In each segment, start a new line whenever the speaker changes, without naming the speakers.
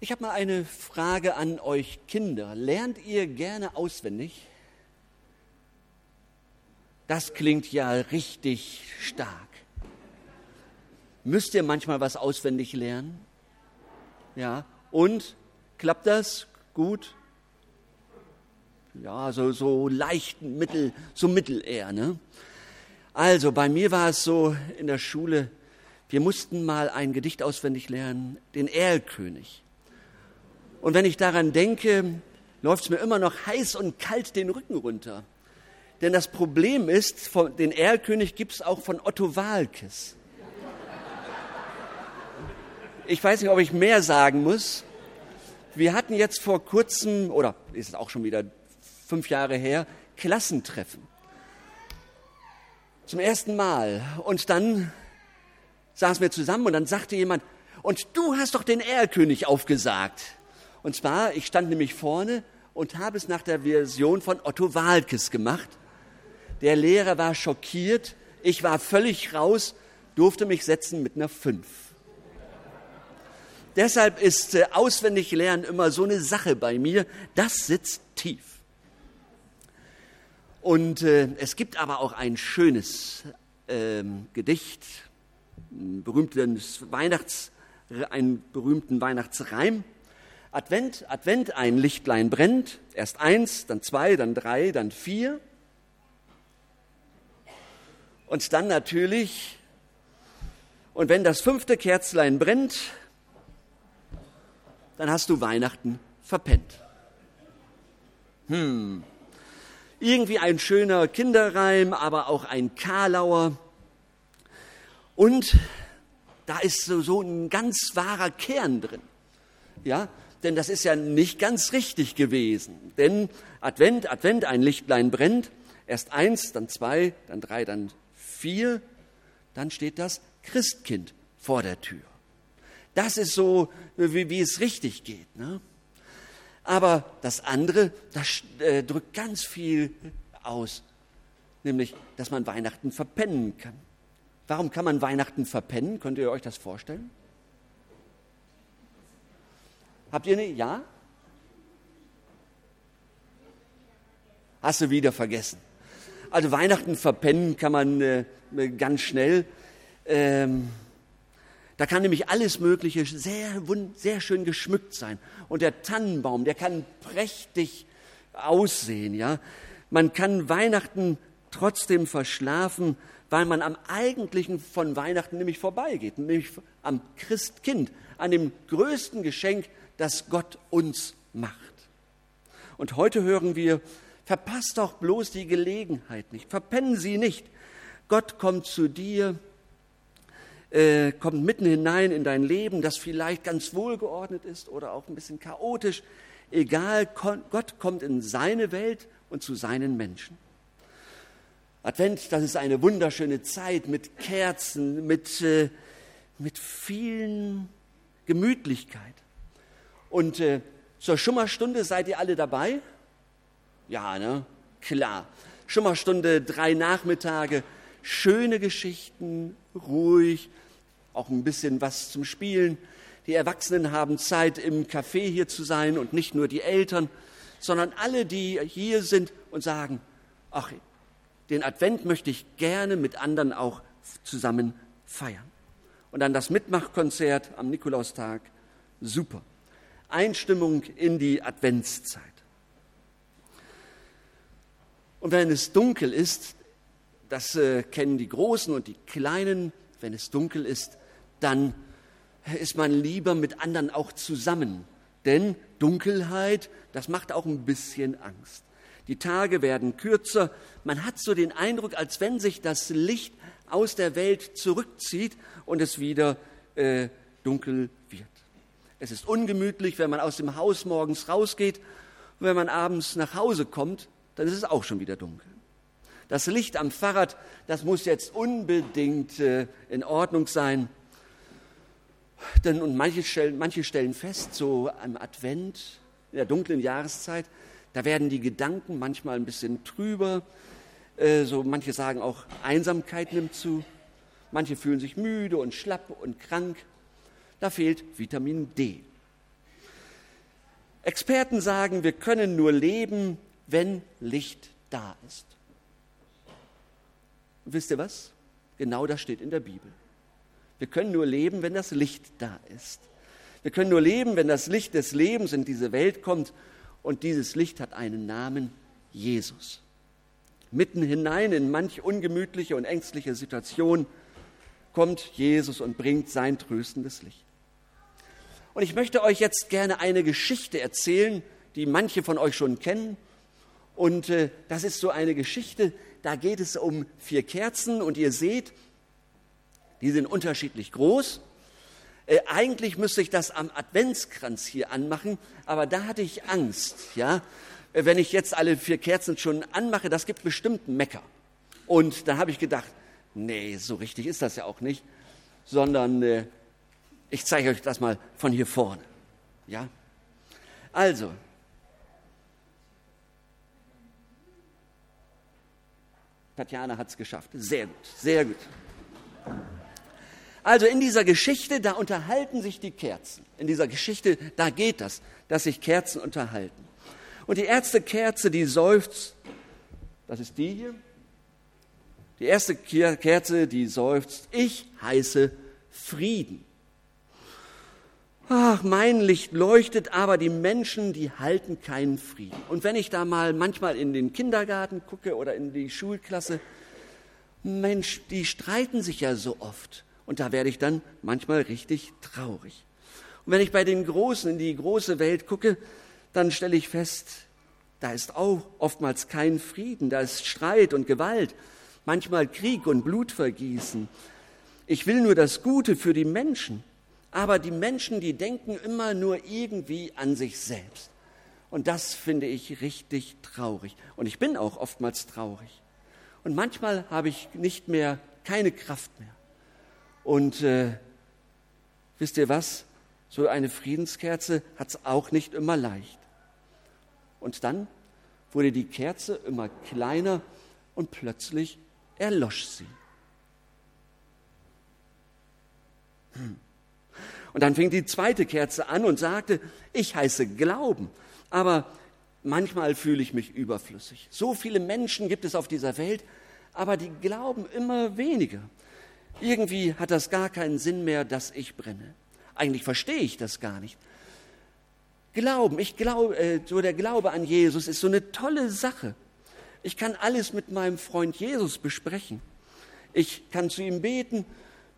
Ich habe mal eine Frage an euch Kinder. Lernt ihr gerne auswendig? Das klingt ja richtig stark. Müsst ihr manchmal was auswendig lernen? Ja. Und klappt das gut? Ja, so, so leicht, mittel, so mittel eher, ne? Also, bei mir war es so in der Schule, wir mussten mal ein Gedicht auswendig lernen, den Erlkönig. Und wenn ich daran denke, läuft es mir immer noch heiß und kalt den Rücken runter. Denn das Problem ist, den Erlkönig gibt es auch von Otto Walkes. Ich weiß nicht, ob ich mehr sagen muss. Wir hatten jetzt vor kurzem, oder ist es auch schon wieder fünf Jahre her, Klassentreffen. Zum ersten Mal. Und dann saßen wir zusammen und dann sagte jemand, und du hast doch den Erlkönig aufgesagt. Und zwar, ich stand nämlich vorne und habe es nach der Version von Otto Walkes gemacht. Der Lehrer war schockiert, ich war völlig raus, durfte mich setzen mit einer Fünf. Deshalb ist äh, auswendig lernen immer so eine Sache bei mir. Das sitzt tief. Und äh, es gibt aber auch ein schönes ähm, Gedicht, ein berühmtes Weihnachts, einen berühmten Weihnachtsreim. Advent, Advent, ein Lichtlein brennt. Erst eins, dann zwei, dann drei, dann vier. Und dann natürlich, und wenn das fünfte Kerzlein brennt, dann hast du Weihnachten verpennt. Hm. Irgendwie ein schöner Kinderreim, aber auch ein Karlauer. Und da ist so, so ein ganz wahrer Kern drin. Ja, denn das ist ja nicht ganz richtig gewesen. Denn Advent, Advent, ein Lichtlein brennt. Erst eins, dann zwei, dann drei, dann vier. Dann steht das Christkind vor der Tür. Das ist so, wie, wie es richtig geht. Ne? Aber das andere, das äh, drückt ganz viel aus, nämlich, dass man Weihnachten verpennen kann. Warum kann man Weihnachten verpennen? Könnt ihr euch das vorstellen? Habt ihr eine? Ja? Hast du wieder vergessen. Also Weihnachten verpennen kann man äh, ganz schnell. Ähm, da kann nämlich alles Mögliche sehr, sehr schön geschmückt sein. Und der Tannenbaum, der kann prächtig aussehen, ja. Man kann Weihnachten trotzdem verschlafen, weil man am eigentlichen von Weihnachten nämlich vorbeigeht, nämlich am Christkind, an dem größten Geschenk, das Gott uns macht. Und heute hören wir, verpasst doch bloß die Gelegenheit nicht, verpennen Sie nicht. Gott kommt zu dir äh, kommt mitten hinein in dein Leben, das vielleicht ganz wohlgeordnet ist oder auch ein bisschen chaotisch. Egal, Gott kommt in seine Welt und zu seinen Menschen. Advent, das ist eine wunderschöne Zeit mit Kerzen, mit, äh, mit vielen Gemütlichkeit. Und äh, zur Schummerstunde seid ihr alle dabei? Ja, ne? Klar. Schummerstunde, drei Nachmittage, schöne Geschichten, ruhig, auch ein bisschen was zum Spielen. Die Erwachsenen haben Zeit, im Café hier zu sein und nicht nur die Eltern, sondern alle, die hier sind und sagen, ach, den Advent möchte ich gerne mit anderen auch zusammen feiern. Und dann das Mitmachkonzert am Nikolaustag, super. Einstimmung in die Adventszeit. Und wenn es dunkel ist, das äh, kennen die Großen und die Kleinen. Wenn es dunkel ist, dann ist man lieber mit anderen auch zusammen. Denn Dunkelheit, das macht auch ein bisschen Angst. Die Tage werden kürzer. Man hat so den Eindruck, als wenn sich das Licht aus der Welt zurückzieht und es wieder äh, dunkel wird. Es ist ungemütlich, wenn man aus dem Haus morgens rausgeht. Und wenn man abends nach Hause kommt, dann ist es auch schon wieder dunkel. Das Licht am Fahrrad, das muss jetzt unbedingt äh, in Ordnung sein. Denn, und manche stellen, manche stellen fest, so am Advent, in der dunklen Jahreszeit, da werden die Gedanken manchmal ein bisschen trüber. Äh, so manche sagen auch, Einsamkeit nimmt zu. Manche fühlen sich müde und schlapp und krank. Da fehlt Vitamin D. Experten sagen, wir können nur leben, wenn Licht da ist. Und wisst ihr was? Genau das steht in der Bibel. Wir können nur leben, wenn das Licht da ist. Wir können nur leben, wenn das Licht des Lebens in diese Welt kommt. Und dieses Licht hat einen Namen, Jesus. Mitten hinein in manch ungemütliche und ängstliche Situation kommt Jesus und bringt sein tröstendes Licht. Und ich möchte euch jetzt gerne eine Geschichte erzählen, die manche von euch schon kennen. Und äh, das ist so eine Geschichte, da geht es um vier Kerzen und ihr seht, die sind unterschiedlich groß. Äh, eigentlich müsste ich das am Adventskranz hier anmachen, aber da hatte ich Angst, ja. Äh, wenn ich jetzt alle vier Kerzen schon anmache, das gibt bestimmt Mecker. Und da habe ich gedacht, nee, so richtig ist das ja auch nicht, sondern äh, ich zeige euch das mal von hier vorne. Ja? Also, Tatjana hat es geschafft. Sehr gut, sehr gut. Also in dieser Geschichte, da unterhalten sich die Kerzen. In dieser Geschichte, da geht das, dass sich Kerzen unterhalten. Und die erste Kerze, die seufzt, das ist die hier. Die erste Kerze, die seufzt, ich heiße Frieden. Ach, mein Licht leuchtet, aber die Menschen, die halten keinen Frieden. Und wenn ich da mal manchmal in den Kindergarten gucke oder in die Schulklasse, Mensch, die streiten sich ja so oft. Und da werde ich dann manchmal richtig traurig. Und wenn ich bei den Großen in die große Welt gucke, dann stelle ich fest, da ist auch oftmals kein Frieden, da ist Streit und Gewalt, manchmal Krieg und Blutvergießen. Ich will nur das Gute für die Menschen. Aber die Menschen, die denken immer nur irgendwie an sich selbst. Und das finde ich richtig traurig. Und ich bin auch oftmals traurig. Und manchmal habe ich nicht mehr, keine Kraft mehr. Und äh, wisst ihr was? So eine Friedenskerze hat es auch nicht immer leicht. Und dann wurde die Kerze immer kleiner und plötzlich erlosch sie. Hm. Und dann fing die zweite Kerze an und sagte, ich heiße Glauben, aber manchmal fühle ich mich überflüssig. So viele Menschen gibt es auf dieser Welt, aber die glauben immer weniger. Irgendwie hat das gar keinen Sinn mehr, dass ich brenne. Eigentlich verstehe ich das gar nicht. Glauben, ich glaube, äh, so der Glaube an Jesus ist so eine tolle Sache. Ich kann alles mit meinem Freund Jesus besprechen. Ich kann zu ihm beten,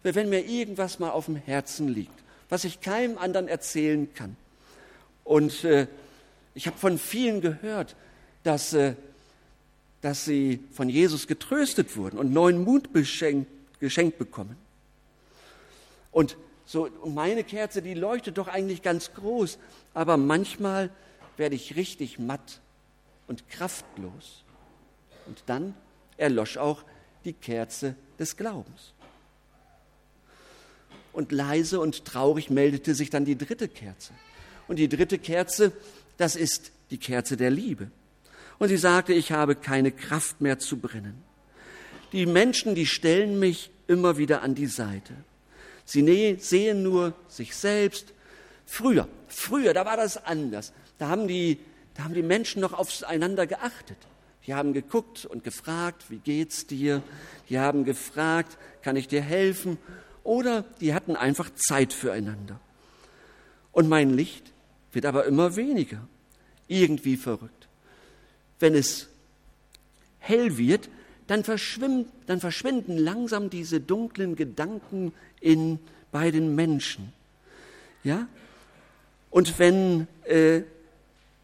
wenn mir irgendwas mal auf dem Herzen liegt was ich keinem anderen erzählen kann. Und äh, ich habe von vielen gehört, dass, äh, dass sie von Jesus getröstet wurden und neuen Mut geschenkt, geschenkt bekommen. Und so meine Kerze, die leuchtet doch eigentlich ganz groß, aber manchmal werde ich richtig matt und kraftlos. Und dann erlosch auch die Kerze des Glaubens und leise und traurig meldete sich dann die dritte Kerze. Und die dritte Kerze, das ist die Kerze der Liebe. Und sie sagte, ich habe keine Kraft mehr zu brennen. Die Menschen, die stellen mich immer wieder an die Seite. Sie sehen nur sich selbst. Früher, früher, da war das anders. Da haben die, da haben die Menschen noch aufeinander geachtet. Die haben geguckt und gefragt, wie geht's dir? Die haben gefragt, kann ich dir helfen? Oder die hatten einfach Zeit füreinander. Und mein Licht wird aber immer weniger. Irgendwie verrückt. Wenn es hell wird, dann, dann verschwinden langsam diese dunklen Gedanken in, bei den Menschen. Ja? Und wenn äh,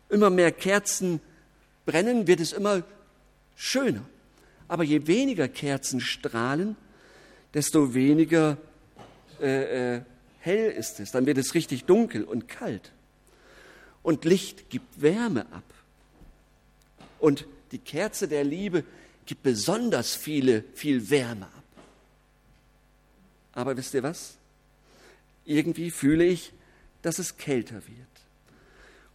immer mehr Kerzen brennen, wird es immer schöner. Aber je weniger Kerzen strahlen, desto weniger äh, äh, hell ist es. Dann wird es richtig dunkel und kalt. Und Licht gibt Wärme ab. Und die Kerze der Liebe gibt besonders viele, viel Wärme ab. Aber wisst ihr was? Irgendwie fühle ich, dass es kälter wird.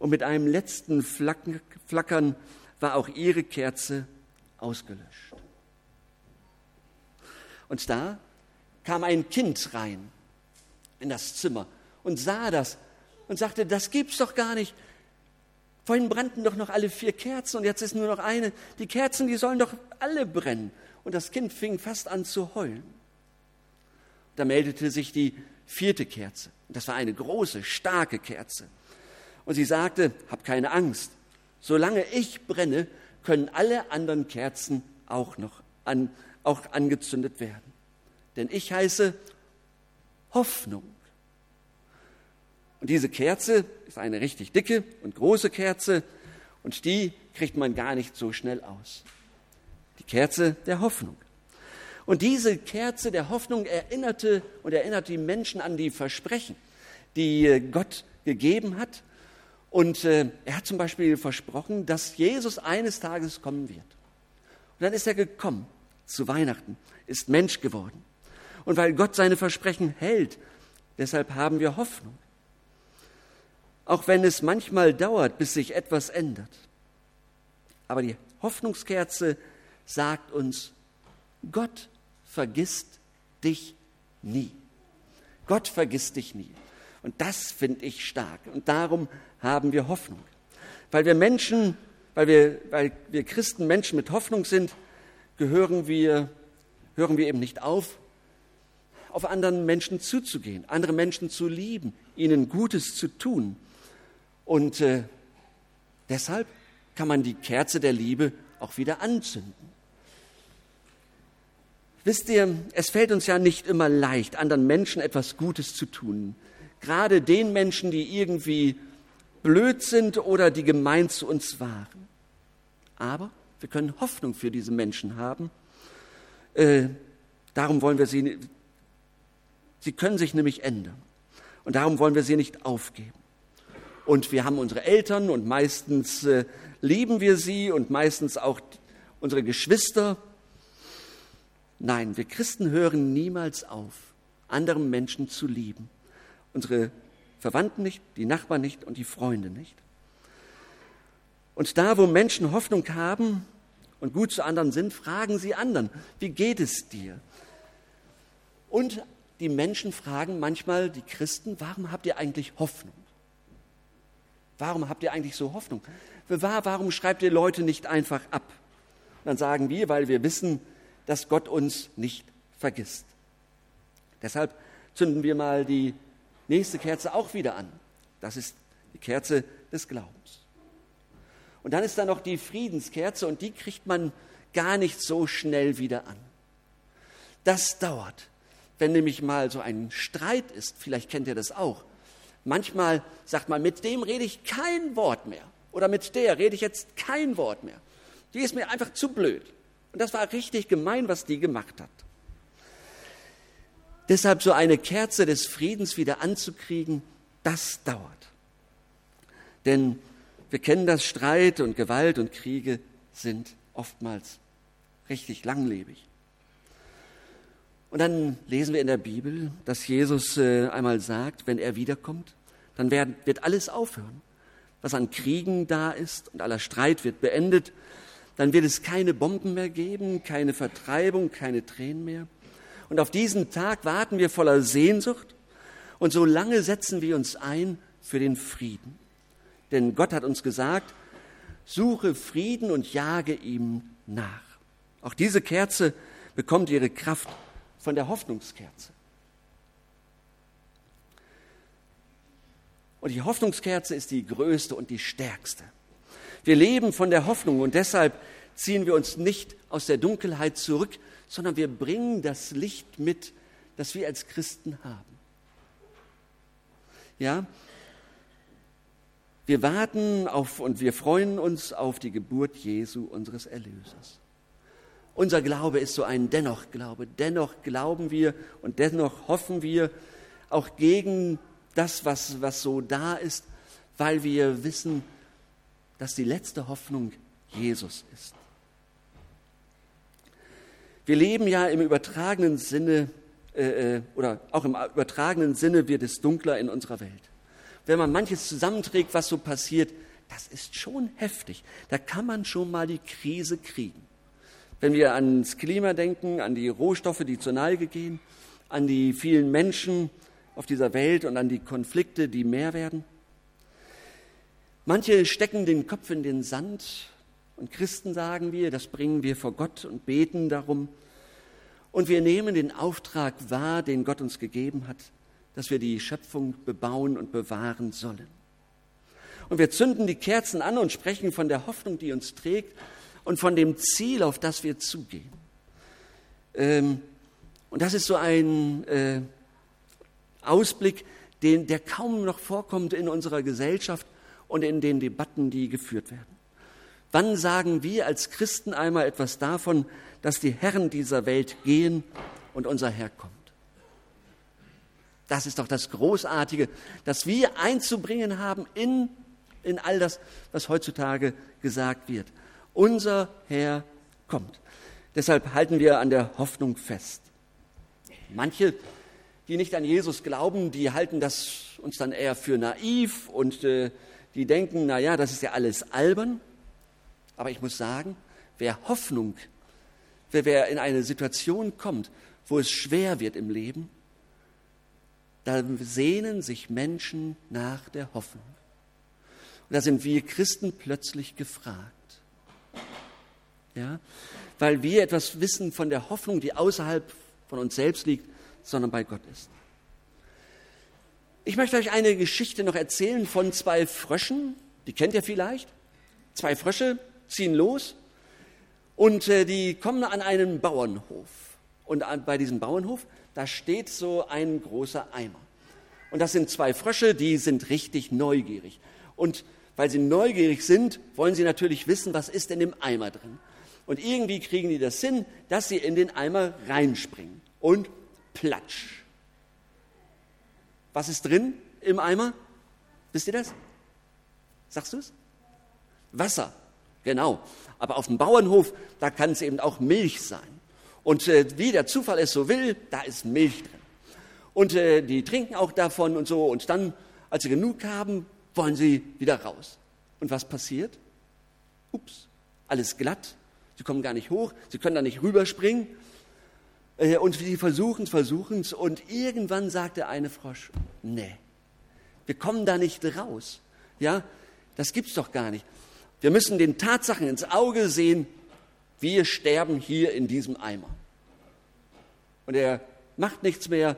Und mit einem letzten Flackern war auch ihre Kerze ausgelöscht. Und da kam ein Kind rein in das Zimmer und sah das und sagte, das gibt's doch gar nicht. Vorhin brannten doch noch alle vier Kerzen und jetzt ist nur noch eine. Die Kerzen, die sollen doch alle brennen. Und das Kind fing fast an zu heulen. Da meldete sich die vierte Kerze. Das war eine große, starke Kerze. Und sie sagte, hab keine Angst. Solange ich brenne, können alle anderen Kerzen auch noch an, auch angezündet werden. Denn ich heiße Hoffnung. Und diese Kerze ist eine richtig dicke und große Kerze und die kriegt man gar nicht so schnell aus. Die Kerze der Hoffnung. Und diese Kerze der Hoffnung erinnerte und erinnert die Menschen an die Versprechen, die äh, Gott gegeben hat. Und äh, er hat zum Beispiel versprochen, dass Jesus eines Tages kommen wird. Und dann ist er gekommen zu Weihnachten, ist Mensch geworden. Und weil Gott seine Versprechen hält, deshalb haben wir Hoffnung auch wenn es manchmal dauert, bis sich etwas ändert. Aber die Hoffnungskerze sagt uns, Gott vergisst dich nie. Gott vergisst dich nie. Und das finde ich stark. Und darum haben wir Hoffnung. Weil wir Menschen, weil wir, weil wir Christen Menschen mit Hoffnung sind, gehören wir, hören wir eben nicht auf, auf anderen Menschen zuzugehen, andere Menschen zu lieben, ihnen Gutes zu tun und äh, deshalb kann man die Kerze der Liebe auch wieder anzünden. Wisst ihr, es fällt uns ja nicht immer leicht, anderen Menschen etwas Gutes zu tun. Gerade den Menschen, die irgendwie blöd sind oder die gemein zu uns waren. Aber wir können Hoffnung für diese Menschen haben. Äh, darum wollen wir sie, sie können sich nämlich ändern. Und darum wollen wir sie nicht aufgeben und wir haben unsere Eltern und meistens äh, lieben wir sie und meistens auch unsere Geschwister. Nein, wir Christen hören niemals auf, anderen Menschen zu lieben. Unsere Verwandten nicht, die Nachbarn nicht und die Freunde nicht. Und da, wo Menschen Hoffnung haben und gut zu anderen sind, fragen sie anderen, wie geht es dir? Und die Menschen fragen manchmal die Christen, warum habt ihr eigentlich Hoffnung? Warum habt ihr eigentlich so Hoffnung? Warum schreibt ihr Leute nicht einfach ab? Und dann sagen wir, weil wir wissen, dass Gott uns nicht vergisst. Deshalb zünden wir mal die nächste Kerze auch wieder an. Das ist die Kerze des Glaubens. Und dann ist da noch die Friedenskerze und die kriegt man gar nicht so schnell wieder an. Das dauert. Wenn nämlich mal so ein Streit ist, vielleicht kennt ihr das auch, Manchmal sagt man, mit dem rede ich kein Wort mehr. Oder mit der rede ich jetzt kein Wort mehr. Die ist mir einfach zu blöd. Und das war richtig gemein, was die gemacht hat. Deshalb so eine Kerze des Friedens wieder anzukriegen, das dauert. Denn wir kennen das, Streit und Gewalt und Kriege sind oftmals richtig langlebig. Und dann lesen wir in der Bibel, dass Jesus äh, einmal sagt, wenn er wiederkommt, dann wird alles aufhören. Was an Kriegen da ist und aller Streit wird beendet. Dann wird es keine Bomben mehr geben, keine Vertreibung, keine Tränen mehr. Und auf diesen Tag warten wir voller Sehnsucht und so lange setzen wir uns ein für den Frieden. Denn Gott hat uns gesagt, suche Frieden und jage ihm nach. Auch diese Kerze bekommt ihre Kraft von der Hoffnungskerze. Und die Hoffnungskerze ist die größte und die stärkste. Wir leben von der Hoffnung und deshalb ziehen wir uns nicht aus der Dunkelheit zurück, sondern wir bringen das Licht mit, das wir als Christen haben. Ja? Wir warten auf und wir freuen uns auf die Geburt Jesu, unseres Erlösers. Unser Glaube ist so ein Dennoch-Glaube. Dennoch glauben wir und dennoch hoffen wir auch gegen das, was, was so da ist, weil wir wissen, dass die letzte Hoffnung Jesus ist. Wir leben ja im übertragenen Sinne, äh, äh, oder auch im übertragenen Sinne wird es dunkler in unserer Welt. Wenn man manches zusammenträgt, was so passiert, das ist schon heftig. Da kann man schon mal die Krise kriegen. Wenn wir ans Klima denken, an die Rohstoffe, die zur Neige gehen, an die vielen Menschen auf dieser Welt und an die Konflikte, die mehr werden. Manche stecken den Kopf in den Sand und Christen sagen wir, das bringen wir vor Gott und beten darum. Und wir nehmen den Auftrag wahr, den Gott uns gegeben hat, dass wir die Schöpfung bebauen und bewahren sollen. Und wir zünden die Kerzen an und sprechen von der Hoffnung, die uns trägt und von dem Ziel, auf das wir zugehen. Ähm, und das ist so ein äh, Ausblick, den, der kaum noch vorkommt in unserer Gesellschaft und in den Debatten, die geführt werden. Wann sagen wir als Christen einmal etwas davon, dass die Herren dieser Welt gehen und unser Herr kommt? Das ist doch das Großartige, dass wir einzubringen haben in, in all das, was heutzutage gesagt wird. Unser Herr kommt. Deshalb halten wir an der Hoffnung fest. Manche, die nicht an Jesus glauben, die halten das uns dann eher für naiv und äh, die denken, na ja, das ist ja alles albern. Aber ich muss sagen, wer Hoffnung, wer, wer in eine Situation kommt, wo es schwer wird im Leben, da sehnen sich Menschen nach der Hoffnung. Und da sind wir Christen plötzlich gefragt. Ja? Weil wir etwas wissen von der Hoffnung, die außerhalb von uns selbst liegt, sondern bei Gott ist. Ich möchte euch eine Geschichte noch erzählen von zwei Fröschen, die kennt ihr vielleicht. Zwei Frösche ziehen los und äh, die kommen an einen Bauernhof. Und an, bei diesem Bauernhof, da steht so ein großer Eimer. Und das sind zwei Frösche, die sind richtig neugierig. Und weil sie neugierig sind, wollen sie natürlich wissen, was ist in dem Eimer drin. Und irgendwie kriegen die das hin, dass sie in den Eimer reinspringen. Und platsch. Was ist drin im Eimer? Wisst ihr das? Sagst du es? Wasser, genau. Aber auf dem Bauernhof, da kann es eben auch Milch sein. Und äh, wie der Zufall es so will, da ist Milch drin. Und äh, die trinken auch davon und so. Und dann, als sie genug haben, wollen sie wieder raus. Und was passiert? Ups, alles glatt. Sie kommen gar nicht hoch, sie können da nicht rüberspringen. Äh, und sie versuchen es, versuchen es. Und irgendwann sagt der eine Frosch, nee, wir kommen da nicht raus. Ja, das gibt's doch gar nicht. Wir müssen den Tatsachen ins Auge sehen, wir sterben hier in diesem Eimer. Und er macht nichts mehr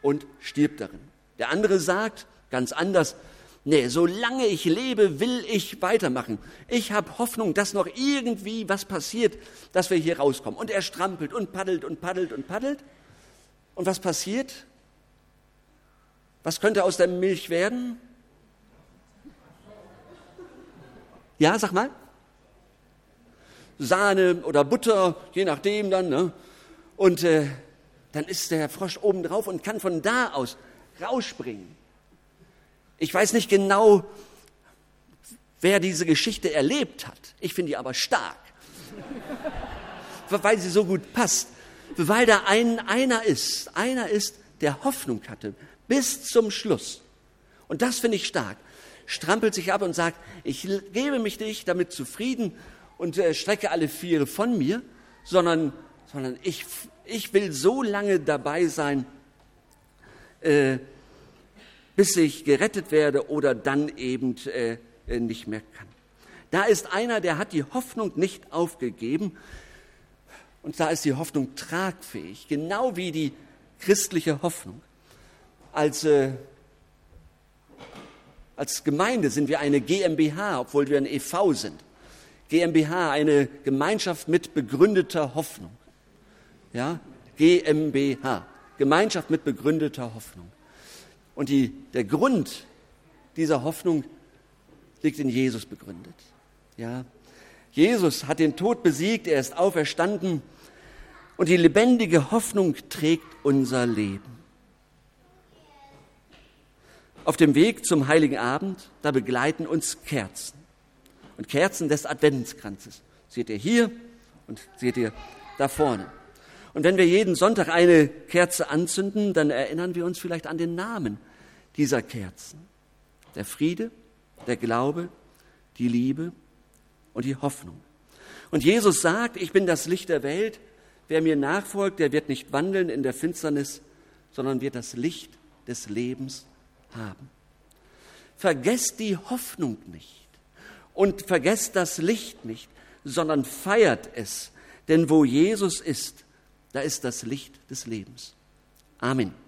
und stirbt darin. Der andere sagt ganz anders, Nee, solange ich lebe, will ich weitermachen. Ich habe Hoffnung, dass noch irgendwie was passiert, dass wir hier rauskommen. Und er strampelt und paddelt und paddelt und paddelt. Und was passiert? Was könnte aus der Milch werden? Ja, sag mal. Sahne oder Butter, je nachdem dann. Ne? Und äh, dann ist der Frosch oben drauf und kann von da aus rausspringen. Ich weiß nicht genau, wer diese Geschichte erlebt hat. Ich finde die aber stark, weil sie so gut passt. Weil da ein, einer ist, einer ist, der Hoffnung hatte bis zum Schluss. Und das finde ich stark. Strampelt sich ab und sagt, ich gebe mich nicht damit zufrieden und äh, strecke alle Viere von mir, sondern, sondern ich, ich will so lange dabei sein, äh, bis ich gerettet werde oder dann eben äh, nicht mehr kann. Da ist einer, der hat die Hoffnung nicht aufgegeben und da ist die Hoffnung tragfähig, genau wie die christliche Hoffnung. Als, äh, als Gemeinde sind wir eine GmbH, obwohl wir ein EV sind. GmbH, eine Gemeinschaft mit begründeter Hoffnung. Ja, GmbH, Gemeinschaft mit begründeter Hoffnung. Und die, der Grund dieser Hoffnung liegt in Jesus begründet. Ja, Jesus hat den Tod besiegt, er ist auferstanden und die lebendige Hoffnung trägt unser Leben. Auf dem Weg zum heiligen Abend, da begleiten uns Kerzen und Kerzen des Adventskranzes. Seht ihr hier und seht ihr da vorne. Und wenn wir jeden Sonntag eine Kerze anzünden, dann erinnern wir uns vielleicht an den Namen dieser Kerzen. Der Friede, der Glaube, die Liebe und die Hoffnung. Und Jesus sagt, ich bin das Licht der Welt. Wer mir nachfolgt, der wird nicht wandeln in der Finsternis, sondern wird das Licht des Lebens haben. vergesst die Hoffnung nicht und vergesst das Licht nicht, sondern feiert es. Denn wo Jesus ist, da ist das Licht des Lebens. Amen.